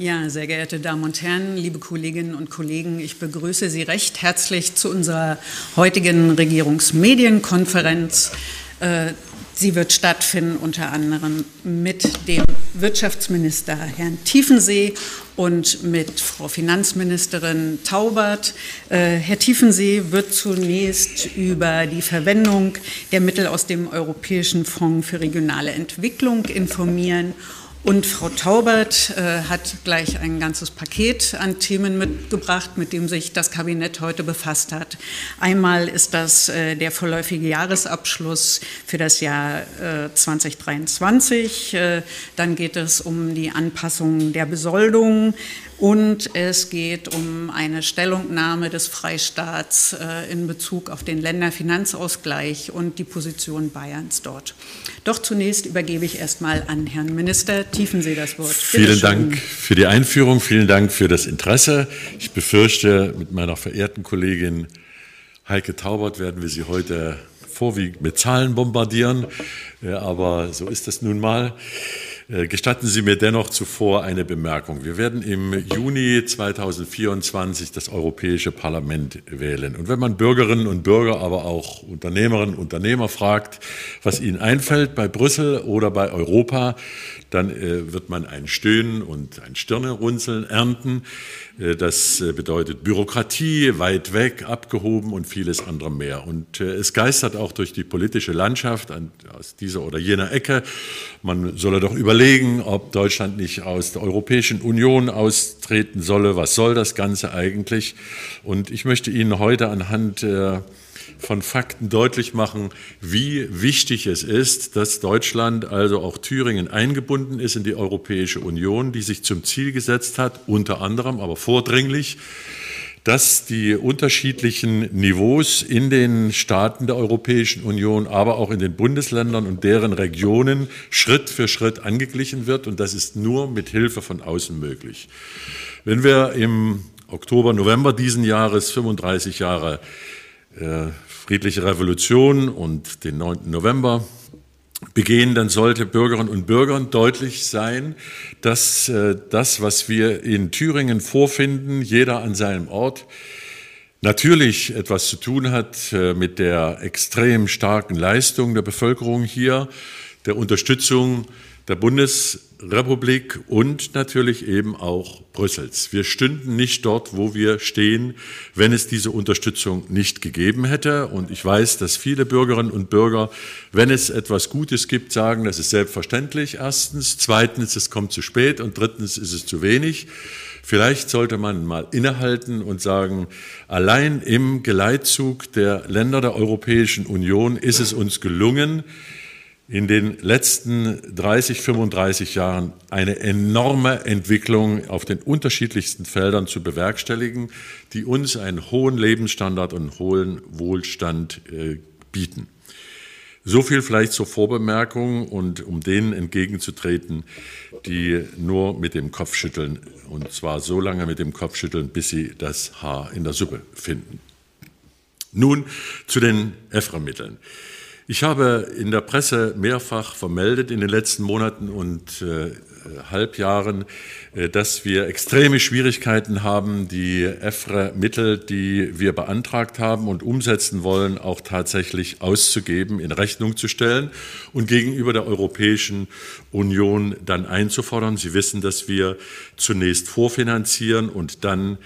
Ja, sehr geehrte Damen und Herren, liebe Kolleginnen und Kollegen, ich begrüße Sie recht herzlich zu unserer heutigen Regierungsmedienkonferenz. Äh, sie wird stattfinden unter anderem mit dem Wirtschaftsminister Herrn Tiefensee und mit Frau Finanzministerin Taubert. Äh, Herr Tiefensee wird zunächst über die Verwendung der Mittel aus dem Europäischen Fonds für regionale Entwicklung informieren Frau Taubert äh, hat gleich ein ganzes Paket an Themen mitgebracht, mit dem sich das Kabinett heute befasst hat. Einmal ist das äh, der vorläufige Jahresabschluss für das Jahr äh, 2023. Äh, dann geht es um die Anpassung der Besoldung und es geht um eine Stellungnahme des Freistaats äh, in Bezug auf den Länderfinanzausgleich und die Position Bayerns dort. Doch zunächst übergebe ich erstmal an Herrn Minister Tiefensee das Wort. Bitte vielen schön. Dank für die Einführung, vielen Dank für das Interesse. Ich befürchte, mit meiner verehrten Kollegin Heike Taubert werden wir Sie heute vorwiegend mit Zahlen bombardieren, aber so ist es nun mal. Äh, gestatten Sie mir dennoch zuvor eine Bemerkung. Wir werden im Juni 2024 das Europäische Parlament wählen. Und wenn man Bürgerinnen und Bürger, aber auch Unternehmerinnen und Unternehmer fragt, was ihnen einfällt bei Brüssel oder bei Europa, dann äh, wird man ein Stöhnen und ein Stirnerunzeln ernten. Äh, das bedeutet Bürokratie, weit weg, abgehoben und vieles andere mehr. Und es geistert auch durch die politische Landschaft aus dieser oder jener Ecke. Man solle doch überlegen, ob Deutschland nicht aus der Europäischen Union austreten solle. Was soll das Ganze eigentlich? Und ich möchte Ihnen heute anhand von Fakten deutlich machen, wie wichtig es ist, dass Deutschland, also auch Thüringen, eingebunden ist in die Europäische Union, die sich zum Ziel gesetzt hat, unter anderem, aber vordringlich, dass die unterschiedlichen Niveaus in den Staaten der Europäischen Union, aber auch in den Bundesländern und deren Regionen Schritt für Schritt angeglichen wird. Und das ist nur mit Hilfe von außen möglich. Wenn wir im Oktober, November diesen Jahres 35 Jahre äh, friedliche Revolution und den 9. November begehen, dann sollte Bürgerinnen und Bürgern deutlich sein, dass äh, das, was wir in Thüringen vorfinden, jeder an seinem Ort, natürlich etwas zu tun hat äh, mit der extrem starken Leistung der Bevölkerung hier, der Unterstützung der Bundesrepublik und natürlich eben auch Brüssels. Wir stünden nicht dort, wo wir stehen, wenn es diese Unterstützung nicht gegeben hätte. Und ich weiß, dass viele Bürgerinnen und Bürger, wenn es etwas Gutes gibt, sagen, das ist selbstverständlich, erstens. Zweitens, es kommt zu spät. Und drittens ist es zu wenig. Vielleicht sollte man mal innehalten und sagen, allein im Geleitzug der Länder der Europäischen Union ist es uns gelungen, in den letzten 30, 35 Jahren eine enorme Entwicklung auf den unterschiedlichsten Feldern zu bewerkstelligen, die uns einen hohen Lebensstandard und hohen Wohlstand äh, bieten. So viel vielleicht zur Vorbemerkung und um denen entgegenzutreten, die nur mit dem Kopf schütteln und zwar so lange mit dem Kopf schütteln, bis sie das Haar in der Suppe finden. Nun zu den EFRA-Mitteln. Ich habe in der Presse mehrfach vermeldet in den letzten Monaten und äh, Halbjahren, äh, dass wir extreme Schwierigkeiten haben, die EFRE-Mittel, die wir beantragt haben und umsetzen wollen, auch tatsächlich auszugeben, in Rechnung zu stellen und gegenüber der Europäischen Union dann einzufordern. Sie wissen, dass wir zunächst vorfinanzieren und dann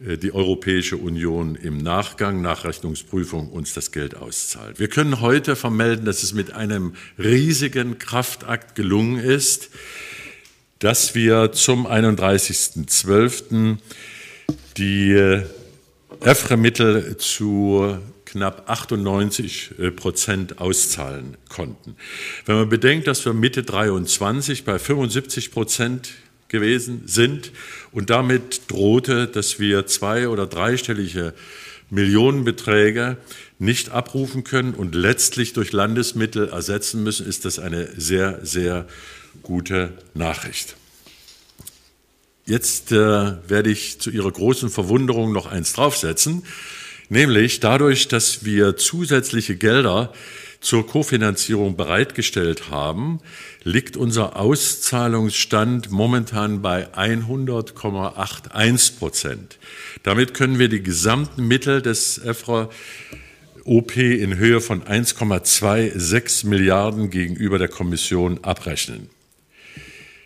die Europäische Union im Nachgang, nach Rechnungsprüfung, uns das Geld auszahlt. Wir können heute vermelden, dass es mit einem riesigen Kraftakt gelungen ist, dass wir zum 31.12. die äh, EFRE-Mittel zu knapp 98 äh, Prozent auszahlen konnten. Wenn man bedenkt, dass wir Mitte 23 bei 75 Prozent gewesen sind und damit drohte, dass wir zwei- oder dreistellige Millionenbeträge nicht abrufen können und letztlich durch Landesmittel ersetzen müssen, ist das eine sehr, sehr gute Nachricht. Jetzt äh, werde ich zu Ihrer großen Verwunderung noch eins draufsetzen, nämlich dadurch, dass wir zusätzliche Gelder zur Kofinanzierung bereitgestellt haben, liegt unser Auszahlungsstand momentan bei 100,81 Prozent. Damit können wir die gesamten Mittel des EFRA OP in Höhe von 1,26 Milliarden gegenüber der Kommission abrechnen.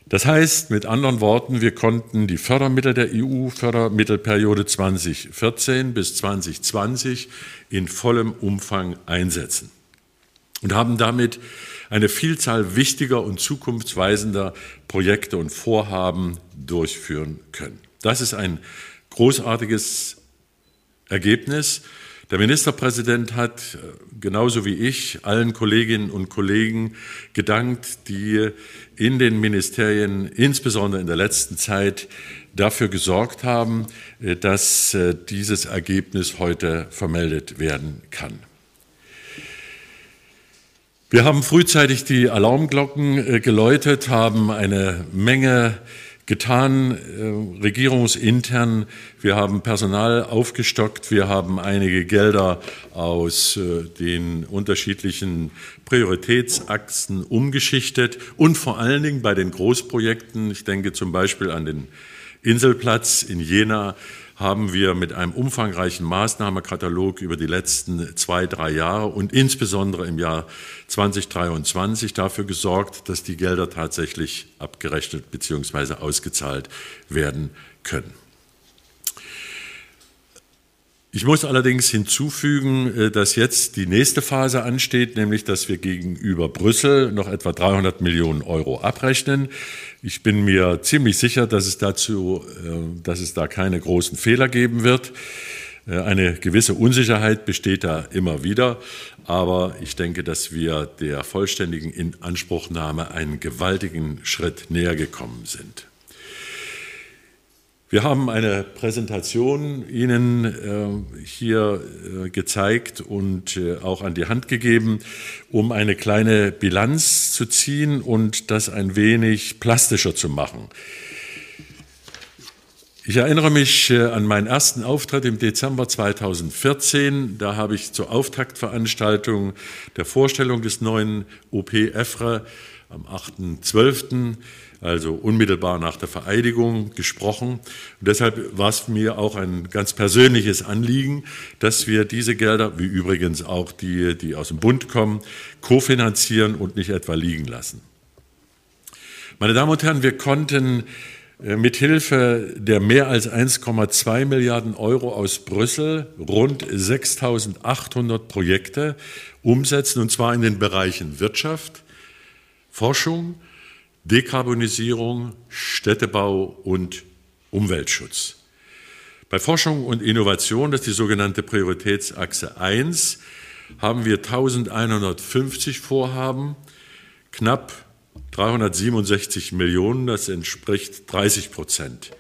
Das heißt, mit anderen Worten, wir konnten die Fördermittel der EU, Fördermittelperiode 2014 bis 2020 in vollem Umfang einsetzen und haben damit eine Vielzahl wichtiger und zukunftsweisender Projekte und Vorhaben durchführen können. Das ist ein großartiges Ergebnis der Ministerpräsident hat, äh, genauso wie ich, allen Kolleginnen und Kollegen gedankt, die in den Ministerien, insbesondere in der letzten Zeit, dafür gesorgt haben, äh, dass äh, dieses Ergebnis heute vermeldet werden kann. Wir haben frühzeitig die Alarmglocken geläutet, haben eine Menge getan, äh, regierungsintern. Wir haben Personal aufgestockt, wir haben einige Gelder aus äh, den unterschiedlichen Prioritätsachsen umgeschichtet und vor allen Dingen bei den Großprojekten, ich denke zum Beispiel an den Inselplatz in Jena, haben wir mit einem umfangreichen Maßnahmekatalog über die letzten zwei, drei Jahre und insbesondere im Jahr 2023 dafür gesorgt, dass die Gelder tatsächlich abgerechnet bzw. ausgezahlt werden können. Ich muss allerdings hinzufügen, äh, dass jetzt die nächste Phase ansteht, nämlich dass wir gegenüber Brüssel noch etwa 300 Millionen Euro abrechnen. Ich bin mir ziemlich sicher, dass es dazu, äh, dass es da keine großen Fehler geben wird. Äh, eine gewisse Unsicherheit besteht da immer wieder, aber ich denke, dass wir der vollständigen Inanspruchnahme einen gewaltigen Schritt näher gekommen sind. Wir haben eine Präsentation Ihnen äh, hier äh, gezeigt und äh, auch an die Hand gegeben, um eine kleine Bilanz zu ziehen und das ein wenig plastischer zu machen. Ich erinnere mich äh, an meinen ersten Auftritt im Dezember 2014. Da habe ich zur Auftaktveranstaltung der Vorstellung des neuen OP-EFRE am 8.12 also unmittelbar nach der Vereidigung, gesprochen. Und deshalb war es mir auch ein ganz persönliches Anliegen, dass wir diese Gelder, wie übrigens auch die, die aus dem Bund kommen, kofinanzieren und nicht etwa liegen lassen. Meine Damen und Herren, wir konnten äh, mit Hilfe der mehr als 1,2 Milliarden Euro aus Brüssel rund 6.800 Projekte umsetzen, und zwar in den Bereichen Wirtschaft, Forschung, Dekarbonisierung, Städtebau und Umweltschutz. Bei Forschung und Innovation, das ist die sogenannte Prioritätsachse 1, haben wir 1150 Vorhaben, knapp 367 Millionen, das entspricht 30 Prozent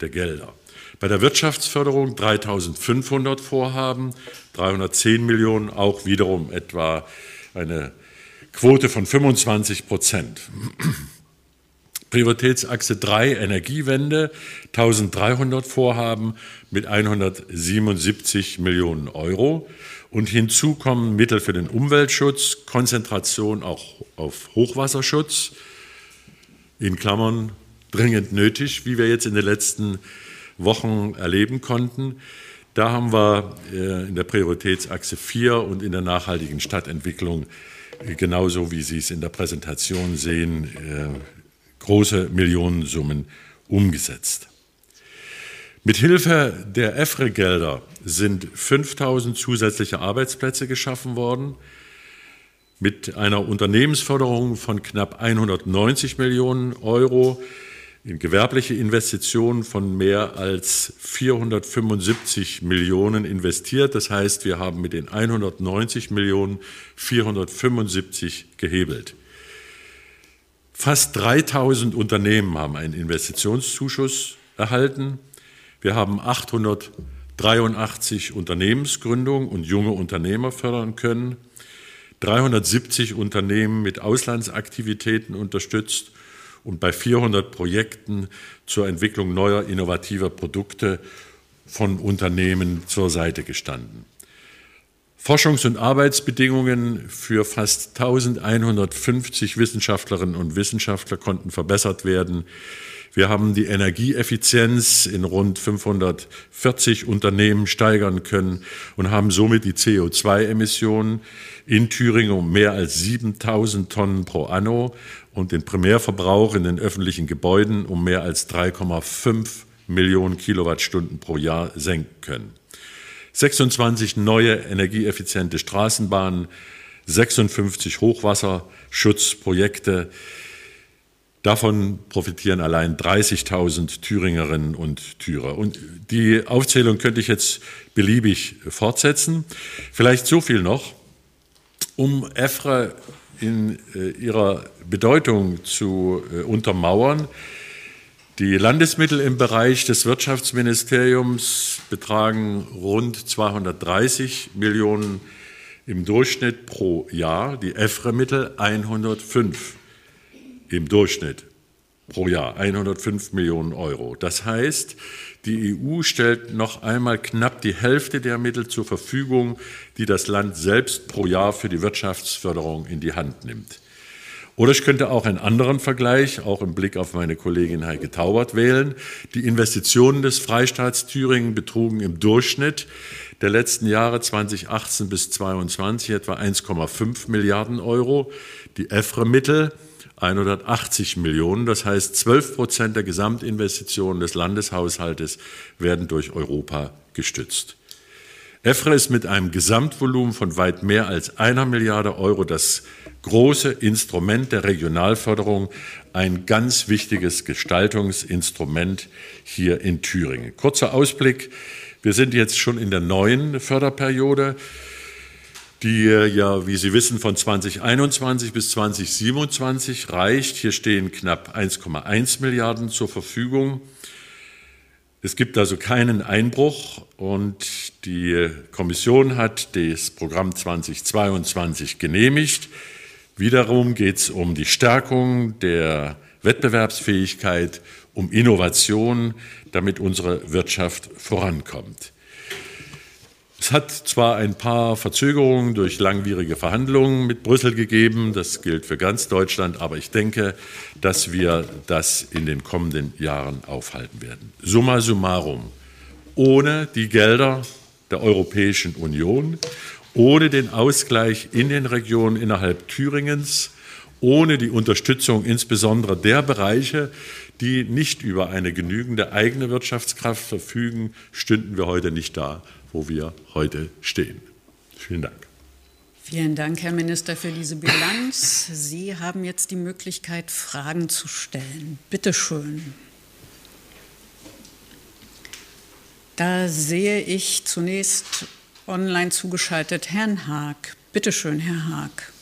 der Gelder. Bei der Wirtschaftsförderung 3500 Vorhaben, 310 Millionen, auch wiederum etwa eine Quote von 25 Prozent. Prioritätsachse 3 Energiewende 1300 Vorhaben mit 177 Millionen Euro. Und hinzu kommen Mittel für den Umweltschutz, Konzentration auch auf Hochwasserschutz, in Klammern dringend nötig, wie wir jetzt in den letzten Wochen erleben konnten. Da haben wir äh, in der Prioritätsachse 4 und in der nachhaltigen Stadtentwicklung äh, genauso wie Sie es in der Präsentation sehen, äh, große Millionensummen umgesetzt. Mit Hilfe der EFRE-Gelder sind 5000 zusätzliche Arbeitsplätze geschaffen worden. Mit einer Unternehmensförderung von knapp 190 Millionen Euro in gewerbliche Investitionen von mehr als 475 Millionen investiert. Das heißt, wir haben mit den 190 Millionen 475 gehebelt. Fast 3000 Unternehmen haben einen Investitionszuschuss erhalten. Wir haben 883 Unternehmensgründungen und junge Unternehmer fördern können, 370 Unternehmen mit Auslandsaktivitäten unterstützt und bei 400 Projekten zur Entwicklung neuer innovativer Produkte von Unternehmen zur Seite gestanden. Forschungs- und Arbeitsbedingungen für fast 1150 Wissenschaftlerinnen und Wissenschaftler konnten verbessert werden. Wir haben die Energieeffizienz in rund 540 Unternehmen steigern können und haben somit die CO2-Emissionen in Thüringen um mehr als 7000 Tonnen pro anno und den Primärverbrauch in den öffentlichen Gebäuden um mehr als 3,5 Millionen Kilowattstunden pro Jahr senken können. 26 neue energieeffiziente Straßenbahnen, 56 Hochwasserschutzprojekte. Davon profitieren allein 30.000 Thüringerinnen und Thürer. Und die Aufzählung könnte ich jetzt beliebig fortsetzen. Vielleicht so viel noch, um EFRE in äh, ihrer Bedeutung zu äh, untermauern. Die Landesmittel im Bereich des Wirtschaftsministeriums betragen rund 230 Millionen im Durchschnitt pro Jahr, die EFRE-Mittel 105 im Durchschnitt pro Jahr, 105 Millionen Euro. Das heißt, die EU stellt noch einmal knapp die Hälfte der Mittel zur Verfügung, die das Land selbst pro Jahr für die Wirtschaftsförderung in die Hand nimmt. Oder ich könnte auch einen anderen Vergleich, auch im Blick auf meine Kollegin Heike Taubert, wählen. Die Investitionen des Freistaats Thüringen betrugen im Durchschnitt der letzten Jahre 2018 bis 2022 etwa 1,5 Milliarden Euro. Die EFRE-Mittel 180 Millionen. Das heißt, 12 Prozent der Gesamtinvestitionen des Landeshaushaltes werden durch Europa gestützt. EFRE ist mit einem Gesamtvolumen von weit mehr als einer Milliarde Euro das große Instrument der Regionalförderung, ein ganz wichtiges Gestaltungsinstrument hier in Thüringen. Kurzer Ausblick. Wir sind jetzt schon in der neuen Förderperiode, die ja, wie Sie wissen, von 2021 bis 2027 reicht. Hier stehen knapp 1,1 Milliarden zur Verfügung. Es gibt also keinen Einbruch und die Kommission hat das Programm 2022 genehmigt. Wiederum geht es um die Stärkung der Wettbewerbsfähigkeit, um Innovation, damit unsere Wirtschaft vorankommt. Es hat zwar ein paar Verzögerungen durch langwierige Verhandlungen mit Brüssel gegeben, das gilt für ganz Deutschland, aber ich denke, dass wir das in den kommenden Jahren aufhalten werden. Summa summarum, ohne die Gelder der Europäischen Union ohne den Ausgleich in den Regionen innerhalb Thüringens, ohne die Unterstützung insbesondere der Bereiche, die nicht über eine genügende eigene Wirtschaftskraft verfügen, stünden wir heute nicht da, wo wir heute stehen. Vielen Dank. Vielen Dank, Herr Minister, für diese Bilanz. Sie haben jetzt die Möglichkeit, Fragen zu stellen. Bitte schön. Da sehe ich zunächst online zugeschaltet Herrn Haag. Bitte schön, Herr Haag.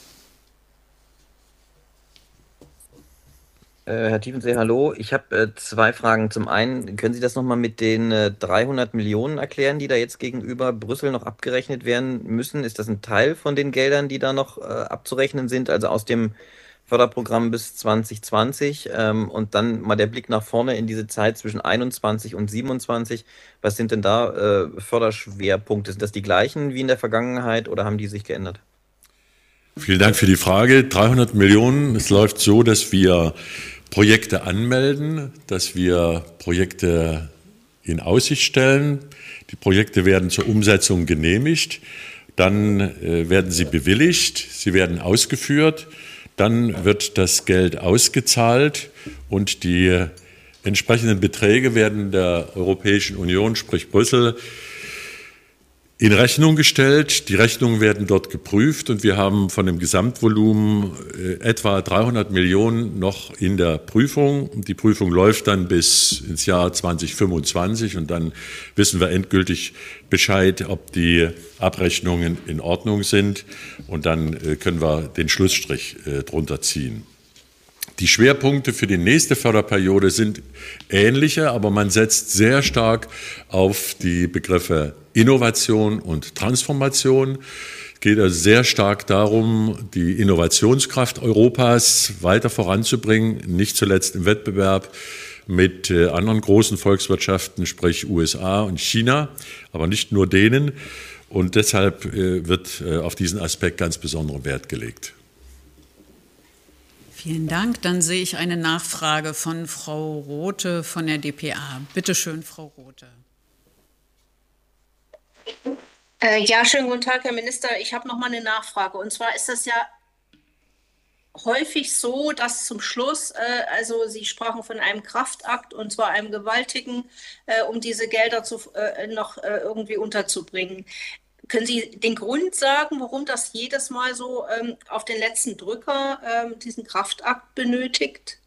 Herr Tiefensee, hallo. Ich habe äh, zwei Fragen. Zum einen, können Sie das nochmal mit den äh, 300 Millionen erklären, die da jetzt gegenüber Brüssel noch abgerechnet werden müssen? Ist das ein Teil von den Geldern, die da noch äh, abzurechnen sind, also aus dem Förderprogramm bis 2020 ähm, und dann mal der Blick nach vorne in diese Zeit zwischen 21 und 27. Was sind denn da äh, Förderschwerpunkte? Sind das die gleichen wie in der Vergangenheit oder haben die sich geändert? Vielen Dank für die Frage. 300 Millionen. Es läuft so, dass wir Projekte anmelden, dass wir Projekte in Aussicht stellen. Die Projekte werden zur Umsetzung genehmigt. Dann äh, werden sie bewilligt. Sie werden ausgeführt. Dann wird das Geld ausgezahlt und die entsprechenden Beträge werden der Europäischen Union, sprich Brüssel, in Rechnung gestellt. Die Rechnungen werden dort geprüft und wir haben von dem Gesamtvolumen äh, etwa 300 Millionen noch in der Prüfung. Die Prüfung läuft dann bis ins Jahr 2025 und dann wissen wir endgültig Bescheid, ob die Abrechnungen in Ordnung sind und dann äh, können wir den Schlussstrich äh, drunter ziehen. Die Schwerpunkte für die nächste Förderperiode sind ähnliche, aber man setzt sehr stark auf die Begriffe Innovation und Transformation. Es geht also sehr stark darum, die Innovationskraft Europas weiter voranzubringen, nicht zuletzt im Wettbewerb mit äh, anderen großen Volkswirtschaften, sprich USA und China, aber nicht nur denen. Und deshalb äh, wird äh, auf diesen Aspekt ganz besonderen Wert gelegt. Vielen Dank. Dann sehe ich eine Nachfrage von Frau Rothe von der DPA. Bitte schön, Frau Rothe. Äh, ja, schönen guten Tag, Herr Minister. Ich habe noch mal eine Nachfrage. Und zwar ist das ja häufig so, dass zum Schluss, äh, also Sie sprachen von einem Kraftakt und zwar einem gewaltigen, äh, um diese Gelder zu, äh, noch äh, irgendwie unterzubringen. Können Sie den Grund sagen, warum das jedes Mal so ähm, auf den letzten Drücker ähm, diesen Kraftakt benötigt?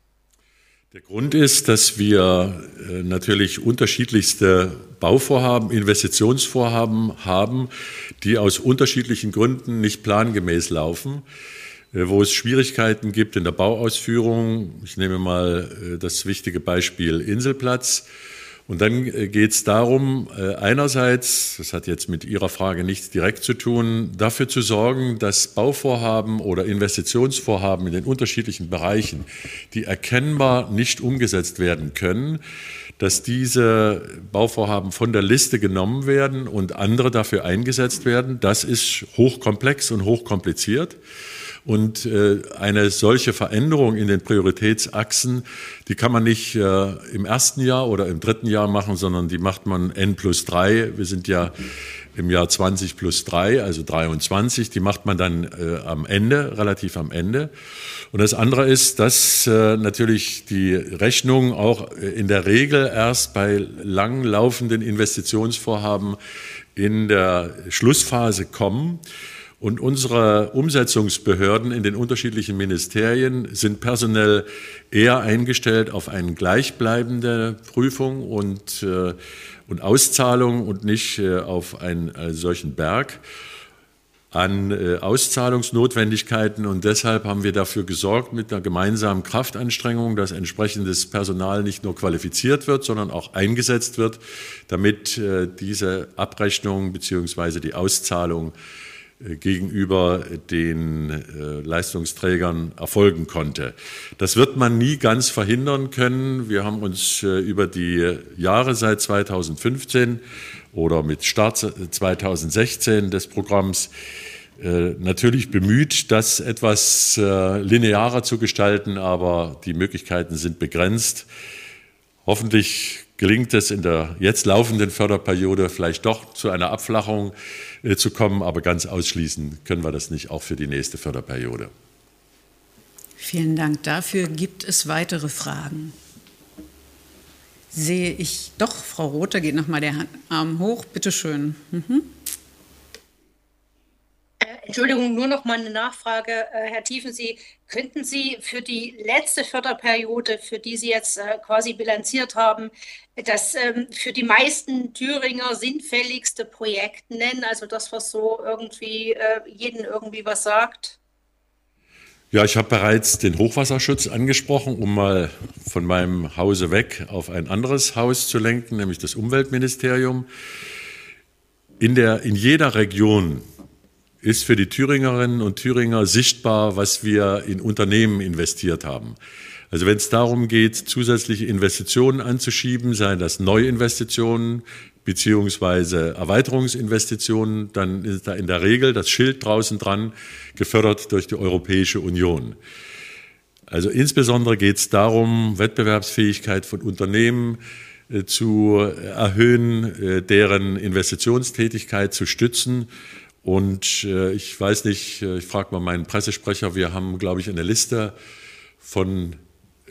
Der Grund ist, dass wir äh, natürlich unterschiedlichste Bauvorhaben, Investitionsvorhaben haben, die aus unterschiedlichen Gründen nicht plangemäß laufen, äh, wo es Schwierigkeiten gibt in der Bauausführung. Ich nehme mal äh, das wichtige Beispiel Inselplatz. Und dann äh, geht es darum, äh, einerseits, das hat jetzt mit Ihrer Frage nichts direkt zu tun, dafür zu sorgen, dass Bauvorhaben oder Investitionsvorhaben in den unterschiedlichen Bereichen, die erkennbar nicht umgesetzt werden können, dass diese Bauvorhaben von der Liste genommen werden und andere dafür eingesetzt werden. Das ist hochkomplex und hochkompliziert. Und äh, eine solche Veränderung in den Prioritätsachsen, die kann man nicht äh, im ersten Jahr oder im dritten Jahr machen, sondern die macht man N plus drei. Wir sind ja im Jahr 20 plus drei, also 23. Die macht man dann äh, am Ende, relativ am Ende. Und das andere ist, dass äh, natürlich die Rechnungen auch äh, in der Regel erst bei langlaufenden Investitionsvorhaben in der Schlussphase kommen. Und unsere Umsetzungsbehörden in den unterschiedlichen Ministerien sind personell eher eingestellt auf eine gleichbleibende Prüfung und, äh, und Auszahlung und nicht äh, auf einen äh, solchen Berg an äh, Auszahlungsnotwendigkeiten. Und deshalb haben wir dafür gesorgt mit einer gemeinsamen Kraftanstrengung, dass entsprechendes Personal nicht nur qualifiziert wird, sondern auch eingesetzt wird, damit äh, diese Abrechnung bzw. die Auszahlung gegenüber den äh, Leistungsträgern erfolgen konnte. Das wird man nie ganz verhindern können. Wir haben uns äh, über die Jahre seit 2015 oder mit Start 2016 des Programms natürlich bemüht, das etwas linearer zu gestalten, aber die Möglichkeiten sind begrenzt. Hoffentlich gelingt es in der jetzt laufenden Förderperiode vielleicht doch zu einer Abflachung äh, zu kommen, aber ganz ausschließen können wir das nicht, auch für die nächste Förderperiode. Vielen Dank dafür. Gibt es weitere Fragen? Sehe ich doch, Frau Rother geht nochmal der Arm hoch. Bitte schön. Mhm. Entschuldigung, nur noch mal eine Nachfrage, äh, Herr Tiefensee. Könnten Sie für die letzte Förderperiode, für die Sie jetzt äh, quasi bilanziert haben, das ähm, für die meisten Thüringer sinnfälligste Projekt nennen? Also das, was so irgendwie äh, jeden irgendwie was sagt? Ja, ich habe bereits den Hochwasserschutz angesprochen, um mal von meinem Hause weg auf ein anderes Haus zu lenken, nämlich das Umweltministerium. In, der, in jeder Region ist für die Thüringerinnen und Thüringer sichtbar, was wir in Unternehmen investiert haben. Also wenn es darum geht, zusätzliche Investitionen anzuschieben, seien das Neuinvestitionen beziehungsweise Erweiterungsinvestitionen, dann ist da in der Regel das Schild draußen dran, gefördert durch die Europäische Union. Also insbesondere geht es darum, Wettbewerbsfähigkeit von Unternehmen äh, zu erhöhen, äh, deren Investitionstätigkeit zu stützen und äh, ich weiß nicht, äh, ich frage mal meinen Pressesprecher, wir haben, glaube ich, eine Liste von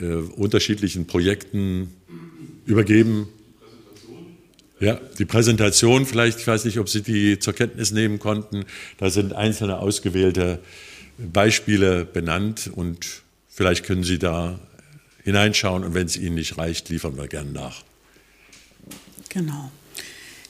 äh, unterschiedlichen Projekten übergeben. Ja, die Präsentation vielleicht, ich weiß nicht, ob Sie die zur Kenntnis nehmen konnten. Da sind einzelne ausgewählte Beispiele benannt und vielleicht können Sie da hineinschauen und wenn es Ihnen nicht reicht, liefern wir gern nach. Genau.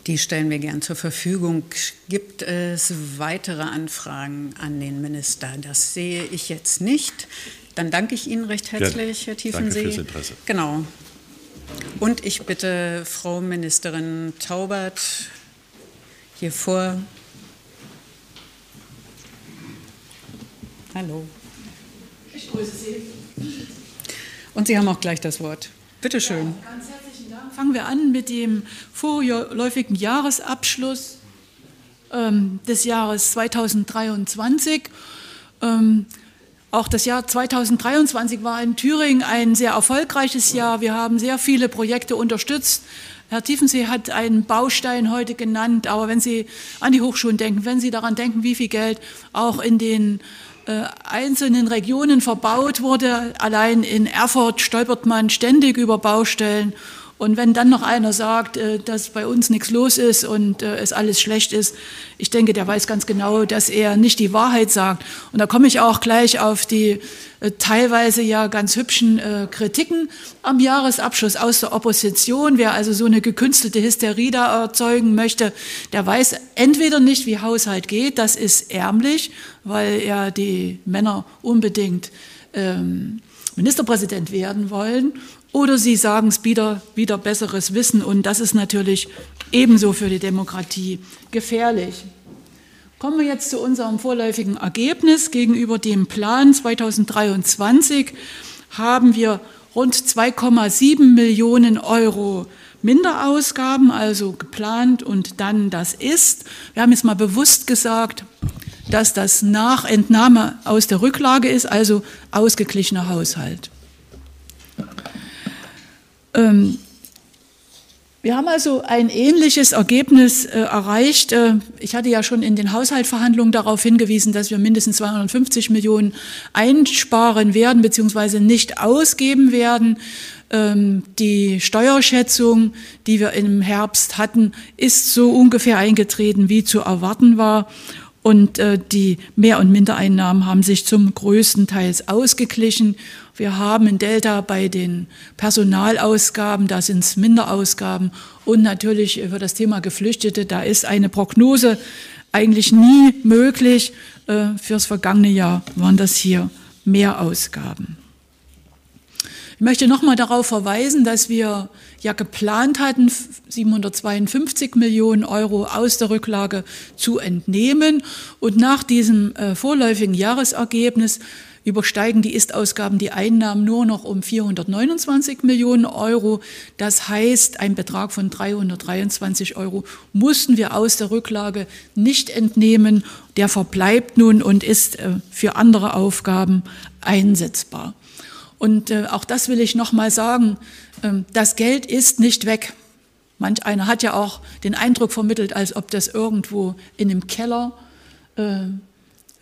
Die stellen wir gern zur Verfügung. Gibt es weitere Anfragen an den Minister? Das sehe ich jetzt nicht. Dann danke ich Ihnen recht herzlich, Herr Tiefensee. Danke fürs Interesse. Genau. Und ich bitte Frau Ministerin Taubert hier vor. Hallo. Ich grüße Sie. Und Sie haben auch gleich das Wort. Bitte schön. Ja, Fangen wir an mit dem vorläufigen Jahresabschluss. ähm, des Jahres 2023. Ähm, auch das Jahr 2023 war in Thüringen ein sehr erfolgreiches Jahr. Wir haben sehr viele Projekte unterstützt. Herr Tiefensee hat einen Baustein heute genannt, aber wenn Sie an die Hochschulen denken, wenn Sie daran denken, wie viel Geld auch in den äh, einzelnen Regionen verbaut wurde, allein in Erfurt stolpert man ständig über Baustellen und wenn dann noch einer sagt, äh, dass bei uns nichts los ist und äh, es alles schlecht ist, ich denke, der weiß ganz genau, dass er nicht die Wahrheit sagt. Und da komme ich auch gleich auf die äh, teilweise ja ganz hübschen Kritiken am Jahresabschluss aus der Opposition. Wer also so eine gekünstelte Hysterie da erzeugen möchte, der weiß entweder nicht, wie Haushalt geht, das ist ärmlich, weil ja die Männer unbedingt ähm, Ministerpräsident werden wollen oder sie sagen es wieder, wieder besseres Wissen. Und das ist natürlich ebenso für die Demokratie gefährlich. Kommen wir jetzt zu unserem vorläufigen Ergebnis. Gegenüber dem Plan 2023 haben wir rund 2,7 Millionen Euro Minderausgaben, also geplant und dann das ist. Wir haben jetzt mal bewusst gesagt, dass das nach Entnahme aus der Rücklage ist, also ausgeglichener Haushalt. Ähm, wir haben also ein ähnliches Ergebnis äh, erreicht. Äh, ich hatte ja schon in den Haushaltsverhandlungen darauf hingewiesen, dass wir mindestens 250 Millionen einsparen werden bzw. nicht ausgeben werden. Ähm, die Steuerschätzung, die wir im Herbst hatten, ist so ungefähr eingetreten, wie zu erwarten war. Und äh, die Mehr- und Mindereinnahmen haben sich zum größten Teil ausgeglichen. Wir haben in Delta bei den Personalausgaben, da sind es Minderausgaben und natürlich für das Thema Geflüchtete, da ist eine Prognose eigentlich nie möglich. Äh, fürs vergangene Jahr waren das hier Mehrausgaben. Ich möchte nochmal darauf verweisen, dass wir ja geplant hatten, 752 Millionen Euro aus der Rücklage zu entnehmen. Und nach diesem äh, vorläufigen Jahresergebnis übersteigen die Ist-Ausgaben die Einnahmen nur noch um 429 Millionen Euro. Das heißt, ein Betrag von 323 Euro mussten wir aus der Rücklage nicht entnehmen. Der verbleibt nun und ist äh, für andere Aufgaben einsetzbar. Und äh, auch das will ich noch mal sagen, ähm, das Geld ist nicht weg. Manch einer hat ja auch den Eindruck vermittelt, als ob das irgendwo in einem Keller äh,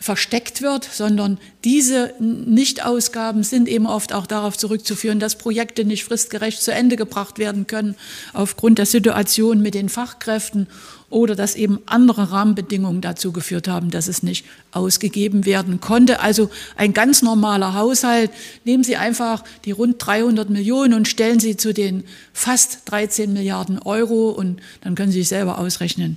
versteckt wird, sondern diese Nichtausgaben sind eben oft auch darauf zurückzuführen, dass Projekte nicht fristgerecht zu Ende gebracht werden können aufgrund der Situation mit den Fachkräften oder dass eben andere Rahmenbedingungen dazu geführt haben, dass es nicht ausgegeben werden konnte. Also ein ganz normaler Haushalt. Nehmen Sie einfach die rund 300 Millionen und stellen sie zu den fast 13 Milliarden Euro und dann können Sie sich selber ausrechnen,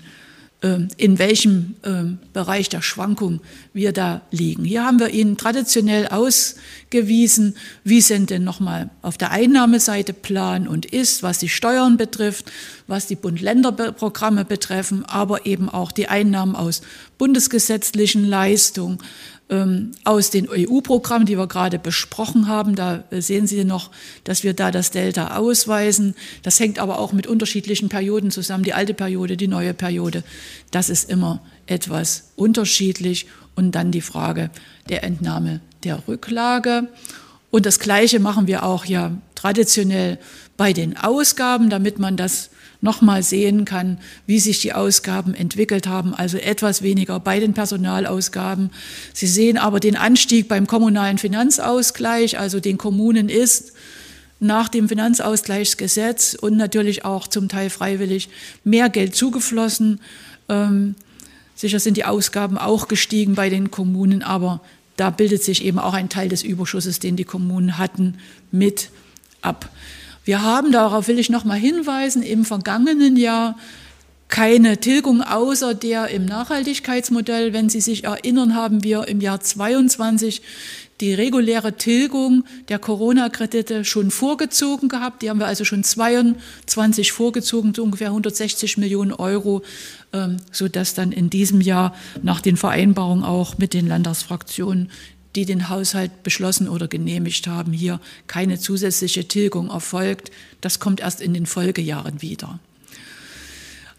in welchem ähm, Bereich der Schwankung wir da liegen. Hier haben wir Ihnen traditionell ausgewiesen, wie sind denn nochmal auf der Einnahmeseite Plan und ist, was die Steuern betrifft, was die Bund-Länder-Programme betreffen, aber eben auch die Einnahmen aus bundesgesetzlichen Leistungen, ähm, aus den EU-Programmen, die wir gerade besprochen haben. Da äh, sehen Sie noch, dass wir da das Delta ausweisen. Das hängt aber auch mit unterschiedlichen Perioden zusammen. Die alte Periode, die neue Periode. Das ist immer etwas unterschiedlich. Und dann die Frage der Entnahme der Rücklage. Und das Gleiche machen wir auch ja traditionell bei den Ausgaben, damit man das nochmal sehen kann, wie sich die Ausgaben entwickelt haben, also etwas weniger bei den Personalausgaben. Sie sehen aber den Anstieg beim kommunalen Finanzausgleich, also den Kommunen ist nach dem Finanzausgleichsgesetz und natürlich auch zum Teil freiwillig mehr Geld zugeflossen. Ähm, sicher sind die Ausgaben auch gestiegen bei den Kommunen, aber da bildet sich eben auch ein Teil des Überschusses, den die Kommunen hatten, mit ab. Wir haben, darauf will ich noch mal hinweisen, im vergangenen Jahr keine Tilgung außer der im Nachhaltigkeitsmodell. Wenn Sie sich erinnern, haben wir im Jahr 22 die reguläre Tilgung der Corona-Kredite schon vorgezogen gehabt. Die haben wir also schon 22 vorgezogen, zu ungefähr 160 Millionen Euro, ähm, sodass dann in diesem Jahr nach den Vereinbarungen auch mit den Landtagsfraktionen die den Haushalt beschlossen oder genehmigt haben, hier keine zusätzliche Tilgung erfolgt. Das kommt erst in den Folgejahren wieder.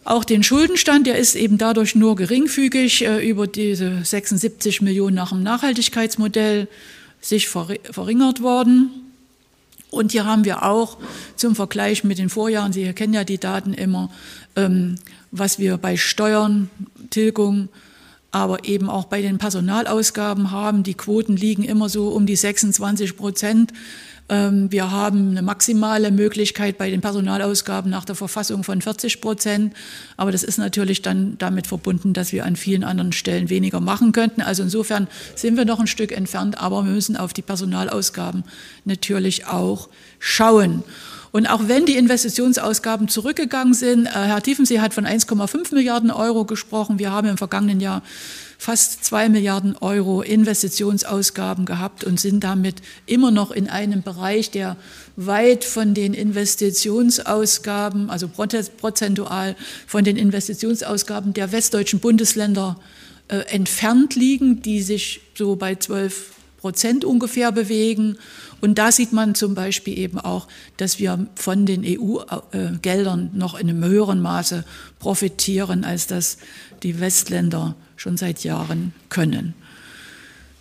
Auch den Schuldenstand, der ist eben dadurch nur geringfügig äh, über diese 76 Millionen nach dem Nachhaltigkeitsmodell sich verringert worden. Und hier haben wir auch zum Vergleich mit den Vorjahren, Sie kennen ja die Daten immer, ähm, was wir bei Steuern, Tilgung, aber eben auch bei den Personalausgaben haben. Die Quoten liegen immer so um die 26 Prozent. Ähm, wir haben eine maximale Möglichkeit bei den Personalausgaben nach der Verfassung von 40 Prozent. Aber das ist natürlich dann damit verbunden, dass wir an vielen anderen Stellen weniger machen könnten. Also insofern sind wir noch ein Stück entfernt, aber wir müssen auf die Personalausgaben natürlich auch schauen. Und auch wenn die Investitionsausgaben zurückgegangen sind, äh, Herr Tiefensee hat von 1,5 Milliarden Euro gesprochen. Wir haben im vergangenen Jahr fast zwei Milliarden Euro Investitionsausgaben gehabt und sind damit immer noch in einem Bereich, der weit von den Investitionsausgaben, also prozentual von den Investitionsausgaben der westdeutschen Bundesländer äh, entfernt liegen, die sich so bei 12 Prozent ungefähr bewegen. Und da sieht man zum Beispiel eben auch, dass wir von den EU-Geldern noch in einem höheren Maße profitieren, als das die Westländer schon seit Jahren können.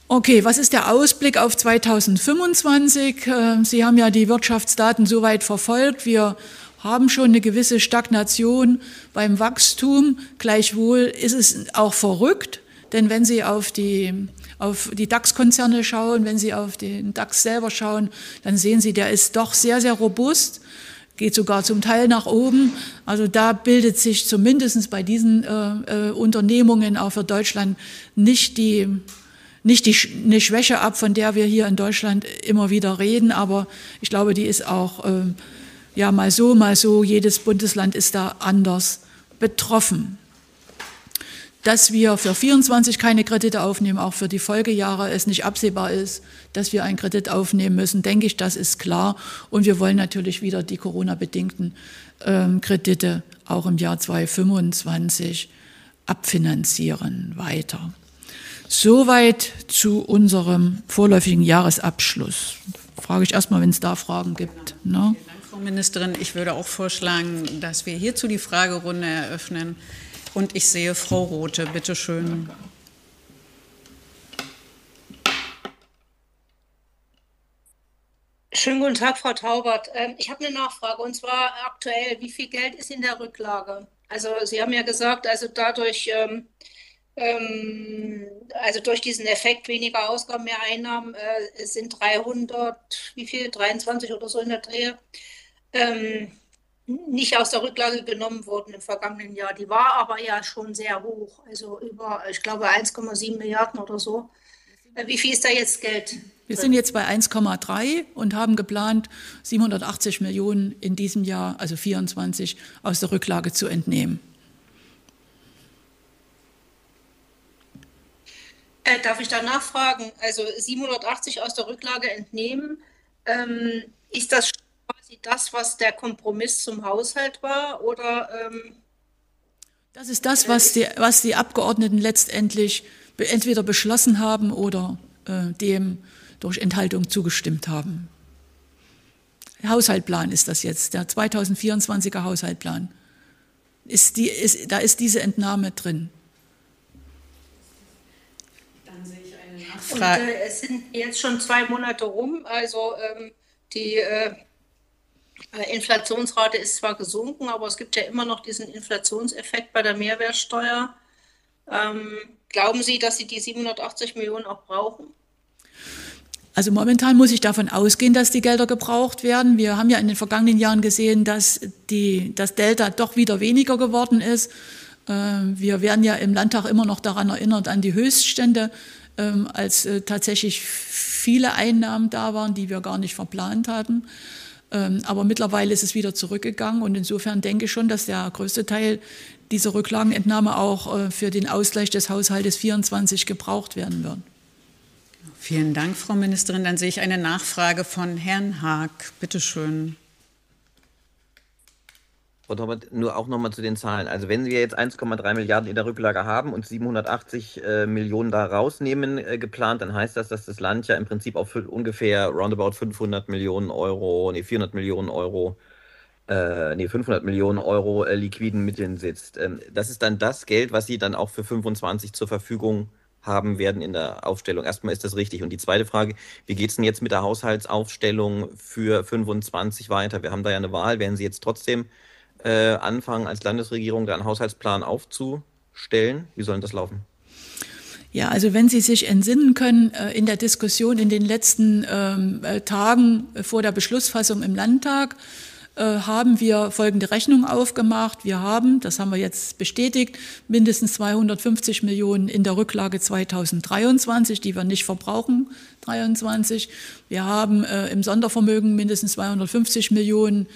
Okay, was ist der Ausblick auf 2025? Äh, Sie haben ja die Wirtschaftsdaten soweit verfolgt. Wir haben schon eine gewisse Stagnation beim Wachstum. Gleichwohl ist es auch verrückt, denn wenn Sie auf die, auf die DAX-Konzerne schauen, wenn Sie auf den DAX selber schauen, dann sehen Sie, der ist doch sehr, sehr robust geht sogar zum Teil nach oben. Also da bildet sich zumindest bei diesen äh, äh, Unternehmungen auch für Deutschland nicht die nicht die, eine Schwäche ab, von der wir hier in Deutschland immer wieder reden, aber ich glaube, die ist auch äh, ja mal so, mal so. Jedes Bundesland ist da anders betroffen dass wir für 24 keine Kredite aufnehmen, auch für die Folgejahre es nicht absehbar ist, dass wir einen Kredit aufnehmen müssen, denke ich, das ist klar. Und wir wollen natürlich wieder die Corona-bedingten ähm, Kredite auch im Jahr 2025 abfinanzieren weiter. Soweit zu unserem vorläufigen Jahresabschluss. Frage ich erstmal, wenn es da Fragen gibt. Ne? Frau Ministerin. Ich würde auch vorschlagen, dass wir hierzu die Fragerunde eröffnen. Und ich sehe Frau Rote, bitte schön. Schönen guten Tag, Frau Taubert. Ähm, ich habe eine Nachfrage und zwar aktuell, wie viel Geld ist in der Rücklage? Also Sie haben ja gesagt, also dadurch, ähm, ähm, also durch diesen Effekt weniger Ausgaben, mehr Einnahmen äh, sind 300, wie viel, 23 oder so in der Drehe. Ähm, nicht aus der Rücklage genommen worden im vergangenen Jahr. Die war aber ja schon sehr hoch, also über, ich glaube, 1,7 Milliarden oder so. Äh, wie viel ist da jetzt Geld? Wir sind jetzt bei 1,3 und haben geplant, 780 Millionen in diesem Jahr, also 24, aus der Rücklage zu entnehmen. Äh, darf ich da nachfragen? Also 780 aus der Rücklage entnehmen, ähm, ist das quasi das, was der Kompromiss zum Haushalt war? Oder, ähm, das ist das, was die, was die Abgeordneten letztendlich entweder beschlossen haben oder äh, dem durch Enthaltung zugestimmt haben. Haushaltplan ist das jetzt, der 2024er Haushaltplan. Ist die, ist, da ist diese Entnahme drin. Dann sehe ich eine Nachfrage. Und, äh, es sind jetzt schon zwei Monate rum, also ähm, die äh, Inflationsrate ist zwar gesunken, aber es gibt ja immer noch diesen Inflationseffekt bei der Mehrwertsteuer. Ähm, glauben Sie, dass Sie die 780 Millionen auch brauchen? Also momentan muss ich davon ausgehen, dass die Gelder gebraucht werden. Wir haben ja in den vergangenen Jahren gesehen, dass die, das Delta doch wieder weniger geworden ist. Ähm, wir werden ja im Landtag immer noch daran erinnert an die Höchststände, ähm, als äh, tatsächlich viele Einnahmen da waren, die wir gar nicht verplant hatten. Ähm, aber mittlerweile ist es wieder zurückgegangen und insofern denke ich schon, dass der größte Teil dieser Rücklagenentnahme auch äh, für den Ausgleich des Haushaltes 24 gebraucht werden wird. Vielen Dank, Frau Ministerin. Dann sehe ich eine Nachfrage von Herrn Haag. Bitte schön. Frau Torwart, nur auch nochmal zu den Zahlen. Also wenn wir jetzt 1,3 Milliarden in der Rücklage haben und 780 äh, Millionen da rausnehmen äh, geplant, dann heißt das, dass das Land ja im Prinzip auf ungefähr roundabout 500 Millionen Euro, nee, 400 Millionen Euro äh, nee, 500 Millionen Euro äh, liquiden Mitteln sitzt. Ähm, das ist dann das Geld, was Sie dann auch für 25 zur Verfügung haben werden in der Aufstellung. Erstmal ist das richtig. Und die zweite Frage, wie geht es denn jetzt mit der Haushaltsaufstellung für 25 weiter? Wir haben da ja eine Wahl. Werden Sie jetzt trotzdem äh, anfangen, als Landesregierung da einen Haushaltsplan aufzustellen? Wie soll das laufen? Ja, also wenn Sie sich entsinnen können, äh, in der Diskussion in den letzten ähm, äh, Tagen vor der Beschlussfassung im Landtag äh, haben wir folgende Rechnung aufgemacht. Wir haben, das haben wir jetzt bestätigt, mindestens 250 Millionen in der Rücklage 2023, die wir nicht verbrauchen, 23. Wir haben äh, im Sondervermögen mindestens 250 Millionen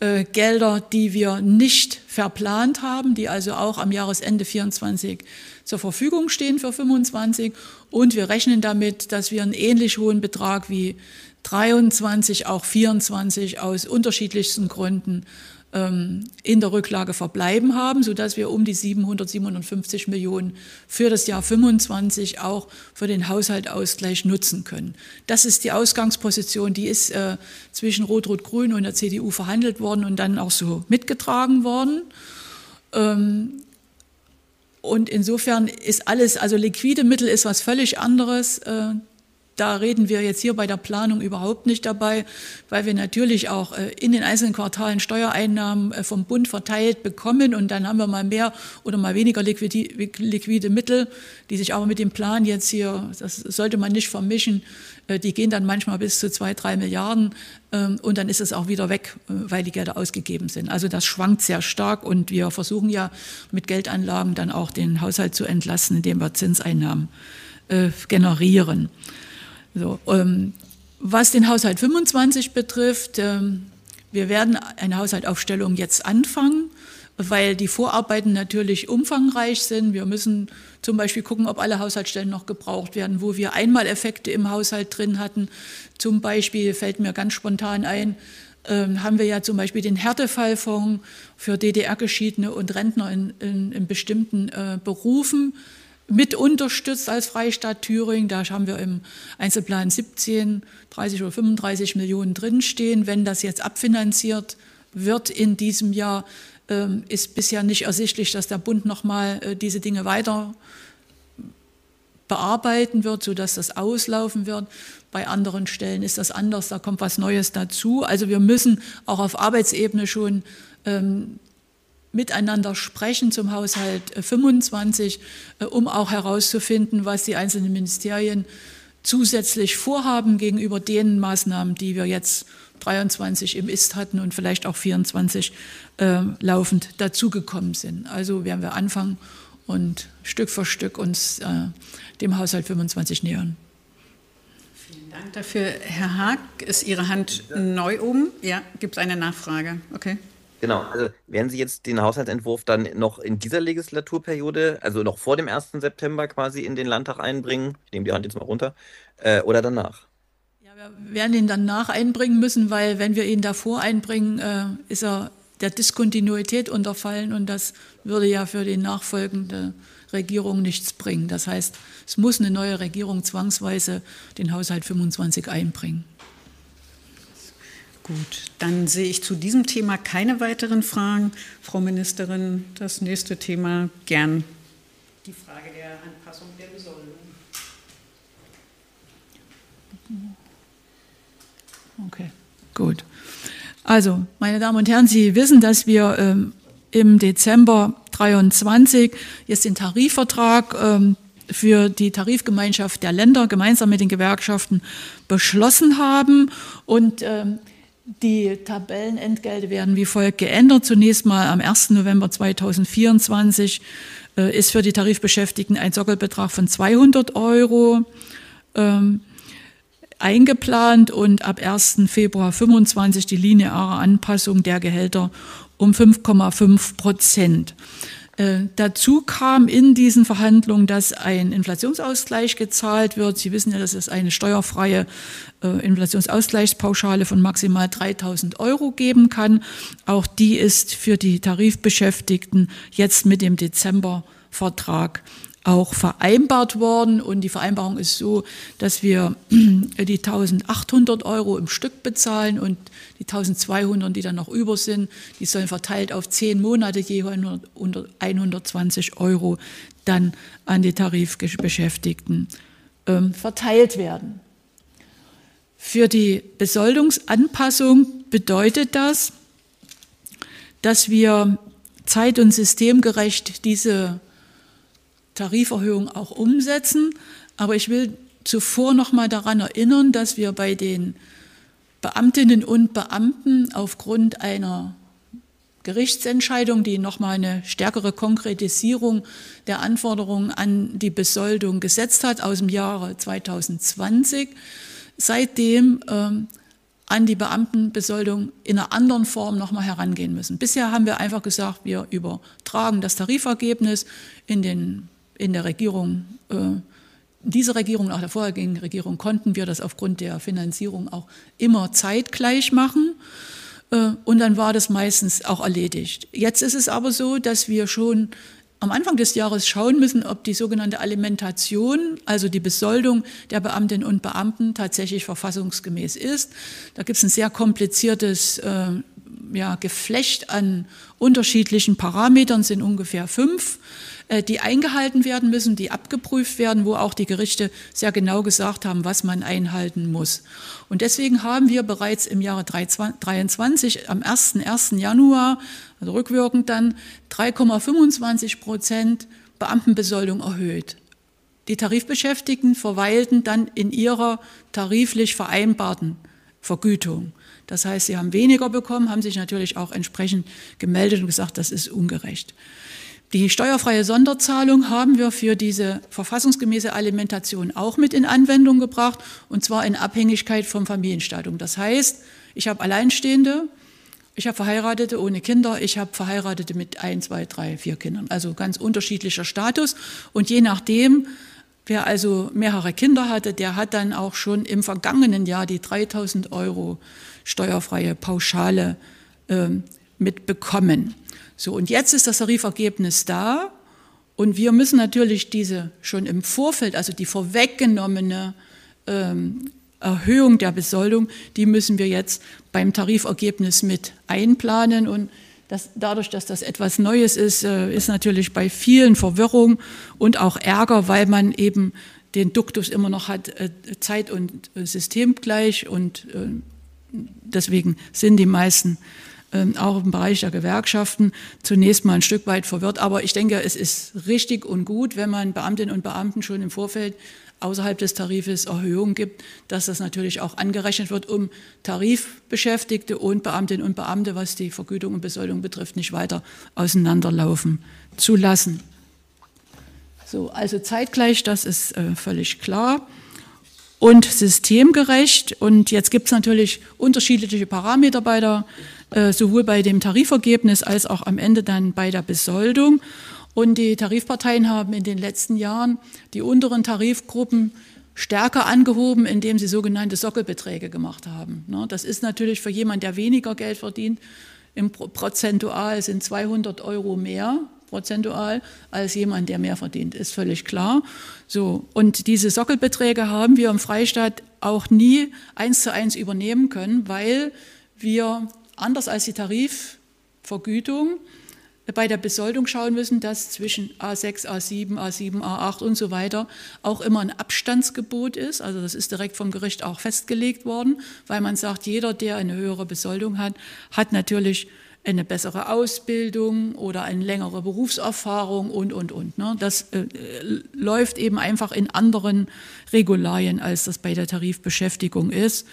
äh, Gelder, die wir nicht verplant haben, die also auch am Jahresende 24 zur Verfügung stehen für 25. Und wir rechnen damit, dass wir einen ähnlich hohen Betrag wie 23, auch 24 aus unterschiedlichsten Gründen ähm, in der Rücklage verbleiben haben, sodass wir um die 757 Millionen für das Jahr 25 auch für den Haushaltausgleich nutzen können. Das ist die Ausgangsposition, die ist äh, zwischen Rot-Rot-Grün und der CDU verhandelt worden und dann auch so mitgetragen worden. Ähm, und insofern ist alles, also liquide Mittel ist was völlig anderes. Äh, da reden wir jetzt hier bei der Planung überhaupt nicht dabei, weil wir natürlich auch äh, in den einzelnen Quartalen Steuereinnahmen äh, vom Bund verteilt bekommen und dann haben wir mal mehr oder mal weniger liquide Mittel, die sich aber mit dem Plan jetzt hier, das sollte man nicht vermischen, äh, die gehen dann manchmal bis zu zwei, drei Milliarden ähm, und dann ist es auch wieder weg, weil die Gelder ausgegeben sind. Also das schwankt sehr stark und wir versuchen ja mit Geldanlagen dann auch den Haushalt zu entlasten, indem wir Zinseinnahmen generieren. So, ähm, was den Haushalt 25 betrifft, ähm, wir werden eine Haushaltaufstellung jetzt anfangen, weil die Vorarbeiten natürlich umfangreich sind. Wir müssen zum Beispiel gucken, ob alle Haushaltsstellen noch gebraucht werden, wo wir Einmaleffekte im Haushalt drin hatten. Zum Beispiel fällt mir ganz spontan ein, ähm, haben wir ja zum Beispiel den Härtefallfonds für DDR-Geschiedene und Rentner in, in, in bestimmten äh, Berufen mit unterstützt als Freistaat Thüringen. Da haben wir im Einzelplan 17, 30 oder 35 Millionen drinstehen. Wenn das jetzt abfinanziert wird in diesem Jahr, ähm, ist bisher nicht ersichtlich, dass der Bund nochmal äh, diese Dinge weiter bearbeiten wird, sodass das auslaufen wird. Bei anderen Stellen ist das anders, da kommt was Neues dazu. Also wir müssen auch auf Arbeitsebene schon ähm, miteinander sprechen zum Haushalt 25, äh, äh, um auch herauszufinden, was die einzelnen Ministerien zusätzlich vorhaben gegenüber den Maßnahmen, die wir jetzt 23 im Ist hatten und vielleicht auch 24 äh, laufend dazugekommen sind. Also werden wir anfangen und Stück für Stück uns äh, dem Haushalt 25 nähern. Vielen Dank dafür. Herr Haag, ist Ihre Hand neu oben? Ja, gibt es eine Nachfrage? Okay. Genau, also werden Sie jetzt den Haushaltsentwurf dann noch in dieser Legislaturperiode, also noch vor dem 1. September quasi in den Landtag einbringen? Ich nehme die Hand jetzt mal runter. Äh, oder danach? Ja, wir werden ihn danach einbringen müssen, weil wenn wir ihn davor einbringen, äh, ist er der Diskontinuität unterfallen und das würde ja für die nachfolgende Regierung nichts bringen. Das heißt, es muss eine neue Regierung zwangsweise den Haushalt 25 einbringen. Gut, dann sehe ich zu diesem Thema keine weiteren Fragen. Frau Ministerin, das nächste Thema gern. Die Frage der Anpassung der Besoldung. Okay, gut. Also, meine Damen und Herren, Sie wissen, dass wir ähm, im Dezember 23 jetzt den Tarifvertrag ähm, für die Tarifgemeinschaft der Länder gemeinsam mit den Gewerkschaften beschlossen haben und ähm, die Tabellenentgelte werden wie folgt geändert. Zunächst mal am 1. November 2024 äh, ist für die Tarifbeschäftigten ein Sockelbetrag von 200 Euro ähm, eingeplant und ab 1. Februar 25 die lineare Anpassung der Gehälter um 5,5 Prozent. Äh, dazu kam in diesen Verhandlungen, dass ein Inflationsausgleich gezahlt wird. Sie wissen ja, dass es eine steuerfreie äh, Inflationsausgleichspauschale von maximal 3000 Euro geben kann. Auch die ist für die Tarifbeschäftigten jetzt mit dem Dezember Vertrag auch vereinbart worden. Und die Vereinbarung ist so, dass wir die 1800 Euro im Stück bezahlen und die 1200, die dann noch über sind, die sollen verteilt auf zehn Monate je 120 Euro dann an die Tarifbeschäftigten ähm, verteilt werden. Für die Besoldungsanpassung bedeutet das, dass wir zeit- und systemgerecht diese Tariferhöhung auch umsetzen. Aber ich will zuvor noch mal daran erinnern, dass wir bei den Beamtinnen und Beamten aufgrund einer Gerichtsentscheidung, die nochmal eine stärkere Konkretisierung der Anforderungen an die Besoldung gesetzt hat aus dem Jahre 2020, seitdem ähm, an die Beamtenbesoldung in einer anderen Form nochmal herangehen müssen. Bisher haben wir einfach gesagt, wir übertragen das Tarifergebnis in, den, in der Regierung. Äh, diese Regierung, auch der vorhergehenden Regierung, konnten wir das aufgrund der Finanzierung auch immer zeitgleich machen. Äh, und dann war das meistens auch erledigt. Jetzt ist es aber so, dass wir schon am Anfang des Jahres schauen müssen, ob die sogenannte Alimentation, also die Besoldung der Beamtinnen und Beamten tatsächlich verfassungsgemäß ist. Da gibt es ein sehr kompliziertes äh, ja, Geflecht an unterschiedlichen Parametern, sind ungefähr fünf. Äh, die eingehalten werden müssen, die abgeprüft werden, wo auch die Gerichte sehr genau gesagt haben, was man einhalten muss. Und deswegen haben wir bereits im Jahre 2023, am 1. 1. Januar, also rückwirkend dann, 3,25 Prozent Beamtenbesoldung erhöht. Die Tarifbeschäftigten verweilten dann in ihrer tariflich vereinbarten Vergütung. Das heißt, sie haben weniger bekommen, haben sich natürlich auch entsprechend gemeldet und gesagt, das ist ungerecht. Die steuerfreie Sonderzahlung haben wir für diese verfassungsgemäße Alimentation auch mit in Anwendung gebracht, und zwar in Abhängigkeit vom Familienstatum. Das heißt, ich habe Alleinstehende, ich habe Verheiratete ohne Kinder, ich habe Verheiratete mit ein, zwei, drei, vier Kindern. Also ganz unterschiedlicher Status. Und je nachdem, wer also mehrere Kinder hatte, der hat dann auch schon im vergangenen Jahr die 3000 Euro steuerfreie Pauschale äh, mitbekommen. So, und jetzt ist das Tarifergebnis da und wir müssen natürlich diese schon im Vorfeld, also die vorweggenommene ähm, Erhöhung der Besoldung, die müssen wir jetzt beim Tarifergebnis mit einplanen und das, dadurch, dass das etwas Neues ist, äh, ist natürlich bei vielen Verwirrung und auch Ärger, weil man eben den Duktus immer noch hat, äh, Zeit und äh, System gleich und äh, deswegen sind die meisten ähm, auch im Bereich der Gewerkschaften zunächst mal ein Stück weit verwirrt. Aber ich denke, es ist richtig und gut, wenn man Beamtinnen und Beamten schon im Vorfeld außerhalb des Tarifes Erhöhungen gibt, dass das natürlich auch angerechnet wird, um Tarifbeschäftigte und Beamtinnen und Beamte, was die Vergütung und Besoldung betrifft, nicht weiter auseinanderlaufen zu lassen. So, also zeitgleich, das ist äh, völlig klar und systemgerecht. Und jetzt gibt es natürlich unterschiedliche Parameter bei der äh, sowohl bei dem Tarifergebnis als auch am Ende dann bei der Besoldung. Und die Tarifparteien haben in den letzten Jahren die unteren Tarifgruppen stärker angehoben, indem sie sogenannte Sockelbeträge gemacht haben. Ne, das ist natürlich für jemanden, der weniger Geld verdient, im prozentual sind 200 Euro mehr prozentual als jemand, der mehr verdient, ist völlig klar. So und diese Sockelbeträge haben wir im Freistaat auch nie eins zu eins übernehmen können, weil wir anders als die Tarifvergütung bei der Besoldung schauen müssen, dass zwischen A6, A7, A7, A8 und so weiter auch immer ein Abstandsgebot ist. Also das ist direkt vom Gericht auch festgelegt worden, weil man sagt, jeder, der eine höhere Besoldung hat, hat natürlich eine bessere Ausbildung oder eine längere Berufserfahrung und, und, und. Ne? Das äh, läuft eben einfach in anderen Regularien, als das bei der Tarifbeschäftigung ist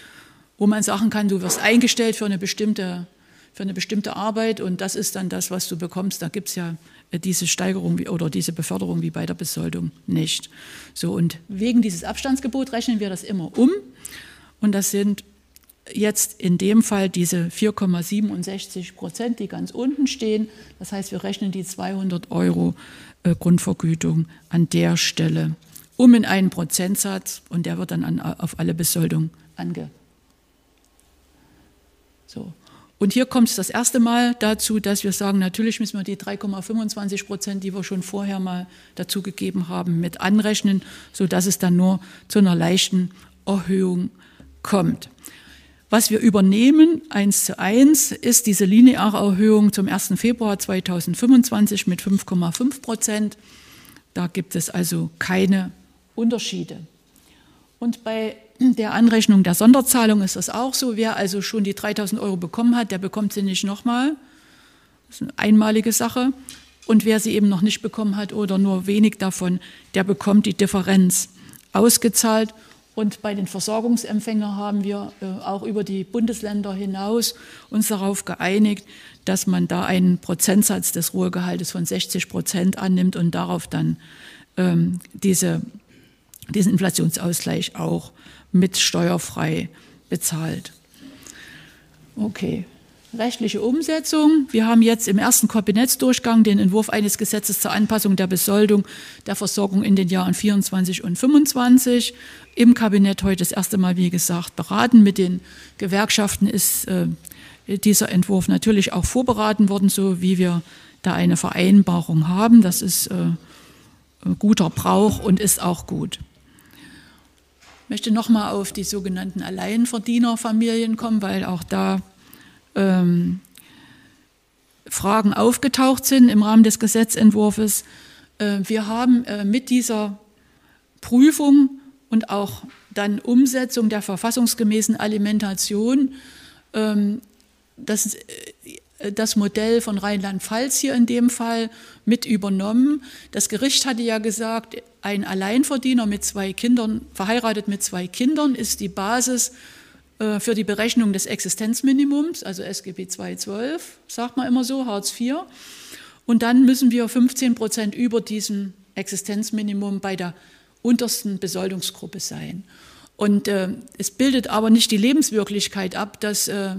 wo man sagen kann, du wirst eingestellt für eine bestimmte, für eine bestimmte Arbeit und das ist dann das, was du bekommst. Da gibt es ja äh, diese Steigerung oder diese Beförderung wie bei der Besoldung nicht. So, und wegen dieses Abstandsgebot rechnen wir das immer um. Und das sind jetzt in dem Fall diese 4,67 Prozent, die ganz unten stehen. Das heißt, wir rechnen die 200 Euro äh, Grundvergütung an der Stelle um in einen Prozentsatz und der wird dann an, auf alle Besoldung ange, so. Und hier kommt es das erste Mal dazu, dass wir sagen, natürlich müssen wir die 3,25 Prozent, die wir schon vorher mal dazugegeben haben, mit anrechnen, sodass es dann nur zu einer leichten Erhöhung kommt. Was wir übernehmen, eins zu eins, ist diese lineare Erhöhung zum 1. Februar 2025 mit 5,5 Prozent. Da gibt es also keine Unterschiede. Und bei der Anrechnung der Sonderzahlung ist das auch so. Wer also schon die 3000 Euro bekommen hat, der bekommt sie nicht nochmal. Das ist eine einmalige Sache. Und wer sie eben noch nicht bekommen hat oder nur wenig davon, der bekommt die Differenz ausgezahlt. Und bei den Versorgungsempfängern haben wir äh, auch über die Bundesländer hinaus uns darauf geeinigt, dass man da einen Prozentsatz des Ruhegehaltes von 60 Prozent annimmt und darauf dann ähm, diese, diesen Inflationsausgleich auch mit steuerfrei bezahlt. Okay. Rechtliche Umsetzung. Wir haben jetzt im ersten Kabinettsdurchgang den Entwurf eines Gesetzes zur Anpassung der Besoldung der Versorgung in den Jahren 24 und 25 im Kabinett heute das erste Mal, wie gesagt, beraten. Mit den Gewerkschaften ist äh, dieser Entwurf natürlich auch vorberaten worden, so wie wir da eine Vereinbarung haben. Das ist äh, guter Brauch und ist auch gut. Ich möchte nochmal auf die sogenannten Alleinverdienerfamilien kommen, weil auch da ähm, Fragen aufgetaucht sind im Rahmen des Gesetzentwurfs. Äh, wir haben äh, mit dieser Prüfung und auch dann Umsetzung der verfassungsgemäßen Alimentation ähm, das, äh, das Modell von Rheinland-Pfalz hier in dem Fall mit übernommen. Das Gericht hatte ja gesagt, ein Alleinverdiener mit zwei Kindern, verheiratet mit zwei Kindern, ist die Basis für die Berechnung des Existenzminimums, also SGB 212, sagt man immer so, Hartz IV. Und dann müssen wir 15 Prozent über diesem Existenzminimum bei der untersten Besoldungsgruppe sein. Und äh, es bildet aber nicht die Lebenswirklichkeit ab, dass, äh,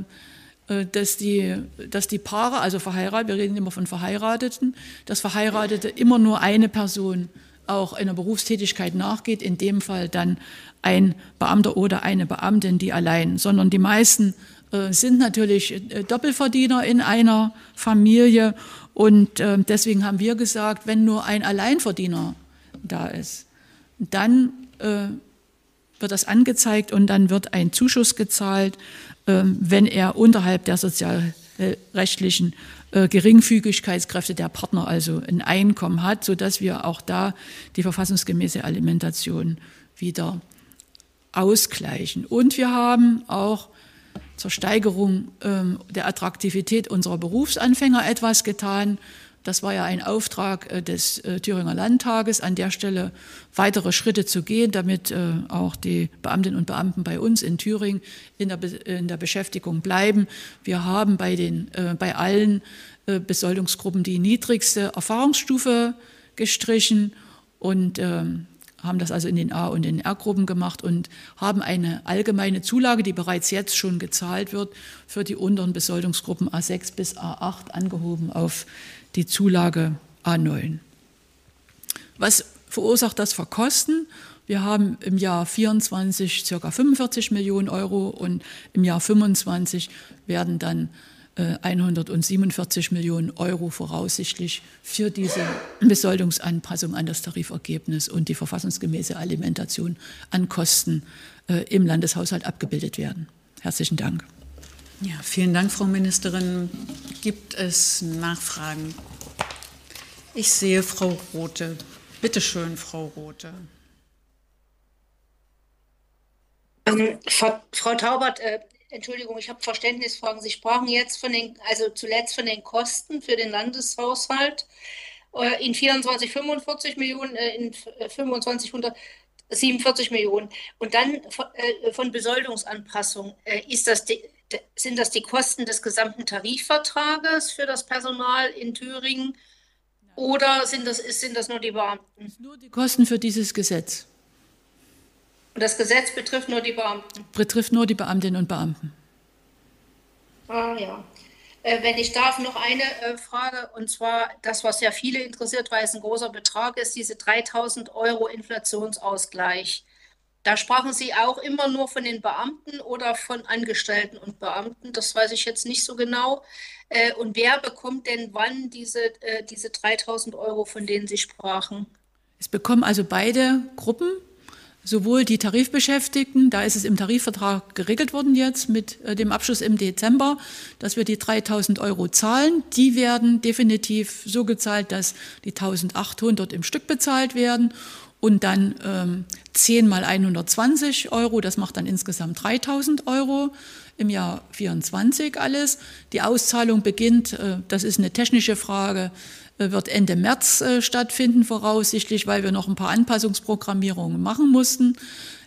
äh dass, die, dass die Paare, also verheiratet, wir reden immer von Verheirateten, dass Verheiratete immer nur eine Person auch einer Berufstätigkeit nachgeht, in dem Fall dann ein Beamter oder eine Beamtin, die allein, sondern die meisten äh, sind natürlich äh, Doppelverdiener in einer Familie. Und äh, deswegen haben wir gesagt, wenn nur ein Alleinverdiener da ist, dann wird das angezeigt und dann wird ein Zuschuss gezahlt, wenn er unterhalb der sozialrechtlichen äh, Geringfügigkeitskräfte der Partner also ein Einkommen hat, sodass wir auch da die verfassungsgemäße Alimentation wieder ausgleichen. Und wir haben auch zur Steigerung ähm, der Attraktivität unserer Berufsanfänger etwas getan. Das war ja ein Auftrag äh, des äh, Thüringer Landtages, an der Stelle weitere Schritte zu gehen, damit äh, auch die Beamtinnen und Beamten bei uns in Thüringen in der, in der Beschäftigung bleiben. Wir haben bei, den, bei allen Besoldungsgruppen die niedrigste Erfahrungsstufe gestrichen und ähm, haben das also in den A- und den R-Gruppen gemacht und haben eine allgemeine Zulage, die bereits jetzt schon gezahlt wird, für die unteren Besoldungsgruppen A6 bis A8 angehoben auf die Zulage A9. Was verursacht das Verkosten? Wir haben im Jahr 24 ca. 45 Millionen Euro und im Jahr 25 werden dann 147 äh, Millionen Euro voraussichtlich für diese Besoldungsanpassung an das Tarifergebnis und die verfassungsgemäße Alimentation an Kosten äh, im Landeshaushalt abgebildet werden. Herzlichen Dank. Ja, vielen Dank, Frau Ministerin. Gibt es Nachfragen? Ich sehe Frau Rote. Bitte schön, Frau Rote. Ähm, Frau, Frau, Taubert, äh, Entschuldigung, ich habe Verständnisfragen. Sie sprachen jetzt von den, also zuletzt von den Kosten für den Landeshaushalt äh, in 24, 45 Millionen, äh, in 25, 147 Millionen. Und dann von Besoldungsanpassung. Ist das die, sind das die Kosten des gesamten Tarifvertrages für das Personal in Thüringen oder sind das, sind das nur die Beamten? Nur die Kosten für dieses Gesetz. Und das Gesetz betrifft nur die Beamten? Betrifft nur die Beamtinnen und Beamten. Ah ja. Äh, wenn ich darf, noch eine äh, Frage, und zwar das, was ja viele interessiert, weil es ein großer Betrag ist, diese 3000 Euro Inflationsausgleich. Da sprachen Sie auch immer nur von den Beamten oder von Angestellten und Beamten. Das weiß ich jetzt nicht so genau. Äh, und wer bekommt denn wann diese, äh, diese 3000 Euro, von denen Sie sprachen? Es bekommen also beide Gruppen, sowohl die Tarifbeschäftigten, da ist es im Tarifvertrag geregelt worden jetzt mit äh, dem Abschluss im Dezember, dass wir die 3000 Euro zahlen. Die werden definitiv so gezahlt, dass die 1800 im Stück bezahlt werden und dann ähm, 10 mal 120 Euro, das macht dann insgesamt 3000 Euro im Jahr 24 alles. Die Auszahlung beginnt, äh, das ist eine technische Frage, äh, wird Ende März äh, stattfinden voraussichtlich, weil wir noch ein paar Anpassungsprogrammierungen machen mussten.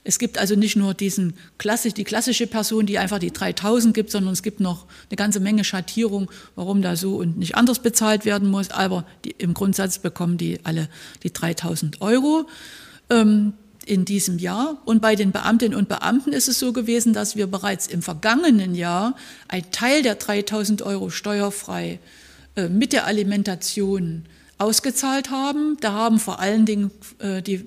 Es gibt also nicht nur diesen klassisch, die klassische Person, die einfach die 3000 gibt, sondern es gibt noch eine ganze Menge Schattierung, warum da so und nicht anders bezahlt werden muss. Aber die, im Grundsatz bekommen die alle die 3000 Euro. Ähm, in diesem Jahr. Und bei den Beamtinnen und Beamten ist es so gewesen, dass wir bereits im vergangenen Jahr ein Teil der 3000 Euro steuerfrei äh, mit der Alimentation ausgezahlt haben. Da haben vor allen Dingen äh, die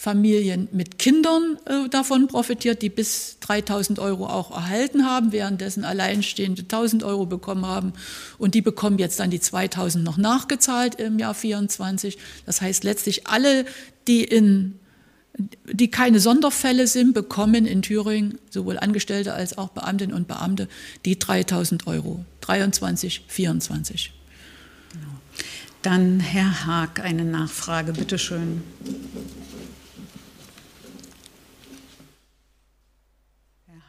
Beamtenfamilien mit Kindern äh, davon profitiert, die bis 3000 Euro auch erhalten haben, währenddessen Alleinstehende 1000 Euro bekommen haben. Und die bekommen jetzt dann die 2000 noch nachgezahlt im Jahr 24. Das heißt letztlich alle, die in die keine Sonderfälle sind, bekommen in Thüringen sowohl Angestellte als auch Beamtinnen und Beamte die 3000 Euro, 23, 24. Genau. Dann Herr Haag, eine Nachfrage, bitteschön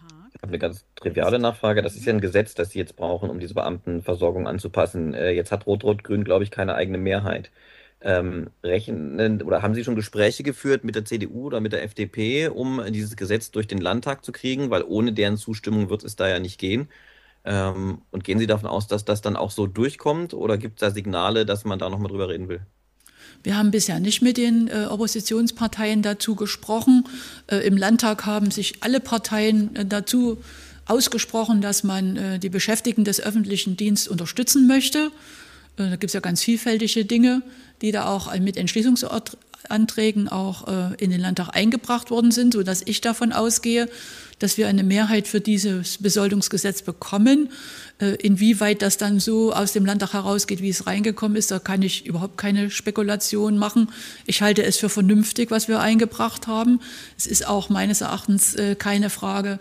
habe eine ganz triviale Nachfrage. Das ist ja ein Gesetz, das Sie jetzt brauchen, um diese Beamtenversorgung anzupassen. Äh, jetzt hat Rot-Rot-Grün, glaube ich, keine eigene Mehrheit ähm, rechnen oder haben Sie schon Gespräche geführt mit der CDU oder mit der FDP, um dieses Gesetz durch den Landtag zu kriegen? Weil ohne deren Zustimmung wird es da ja nicht gehen. Ähm, und gehen Sie davon aus, dass das dann auch so durchkommt oder gibt es da Signale, dass man da nochmal drüber reden will? Wir haben bisher nicht mit den äh, Oppositionsparteien dazu gesprochen. Äh, Im Landtag haben sich alle Parteien äh, dazu ausgesprochen, dass man äh, die Beschäftigten des öffentlichen Dienstes unterstützen möchte. Äh, da gibt es ja ganz vielfältige Dinge, die da auch mit Entschließungsanträgen auch äh, in den Landtag eingebracht worden sind, sodass ich davon ausgehe, dass wir eine Mehrheit für dieses Besoldungsgesetz bekommen. Äh, inwieweit das dann so aus dem Landtag herausgeht, wie es reingekommen ist, da kann ich überhaupt keine Spekulation machen. Ich halte es für vernünftig, was wir eingebracht haben. Es ist auch meines Erachtens keine Frage,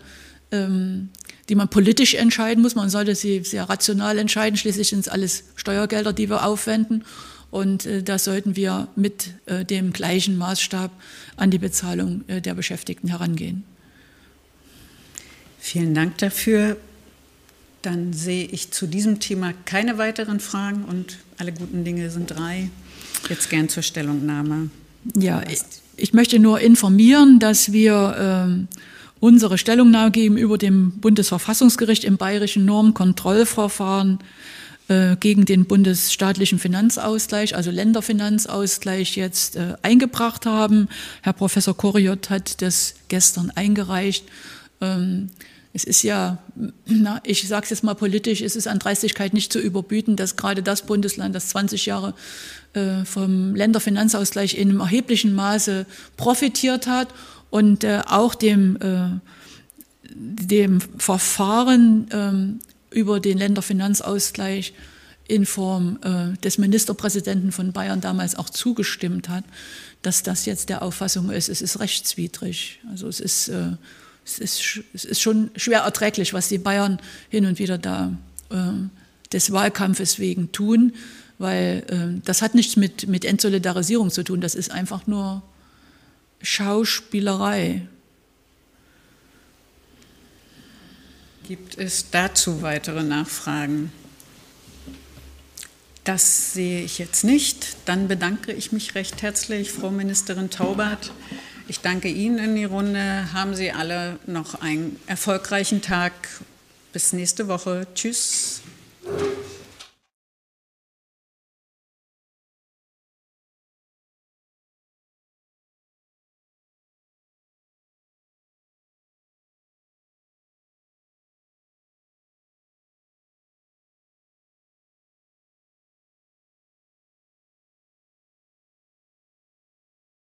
ähm, die man politisch entscheiden muss. Man sollte sie sehr rational entscheiden. Schließlich sind es alles Steuergelder, die wir aufwenden. Und äh, da sollten wir mit äh, dem gleichen Maßstab an die Bezahlung äh, der Beschäftigten herangehen. Vielen Dank dafür. Dann sehe ich zu diesem Thema keine weiteren Fragen und alle guten Dinge sind drei. Jetzt gern zur Stellungnahme. Ja, ich, ich möchte nur informieren, dass wir ähm, unsere Stellungnahme gegenüber dem Bundesverfassungsgericht im bayerischen Normkontrollverfahren äh, gegen den bundesstaatlichen Finanzausgleich, also Länderfinanzausgleich, jetzt äh, eingebracht haben. Herr Professor Koriot hat das gestern eingereicht. Ähm, es ist ja, na, ich sage es jetzt mal politisch, es ist an Dreistigkeit nicht zu überbieten, dass gerade das Bundesland, das 20 Jahre äh, vom Länderfinanzausgleich in einem erheblichen Maße profitiert hat und äh, auch dem, äh, dem Verfahren ähm, über den Länderfinanzausgleich in Form äh, des Ministerpräsidenten von Bayern damals auch zugestimmt hat, dass das jetzt der Auffassung ist, es ist rechtswidrig. Also es ist, äh, es ist, es ist schon schwer erträglich, was die Bayern hin und wieder da äh, des Wahlkampfes wegen tun, weil äh, das hat nichts mit, mit Entsolidarisierung zu tun, das ist einfach nur Schauspielerei. Gibt es dazu weitere Nachfragen? Das sehe ich jetzt nicht. Dann bedanke ich mich recht herzlich, Frau Ministerin Taubert. Ich danke Ihnen in die Runde. Haben Sie alle noch einen erfolgreichen Tag. Bis nächste Woche. Tschüss.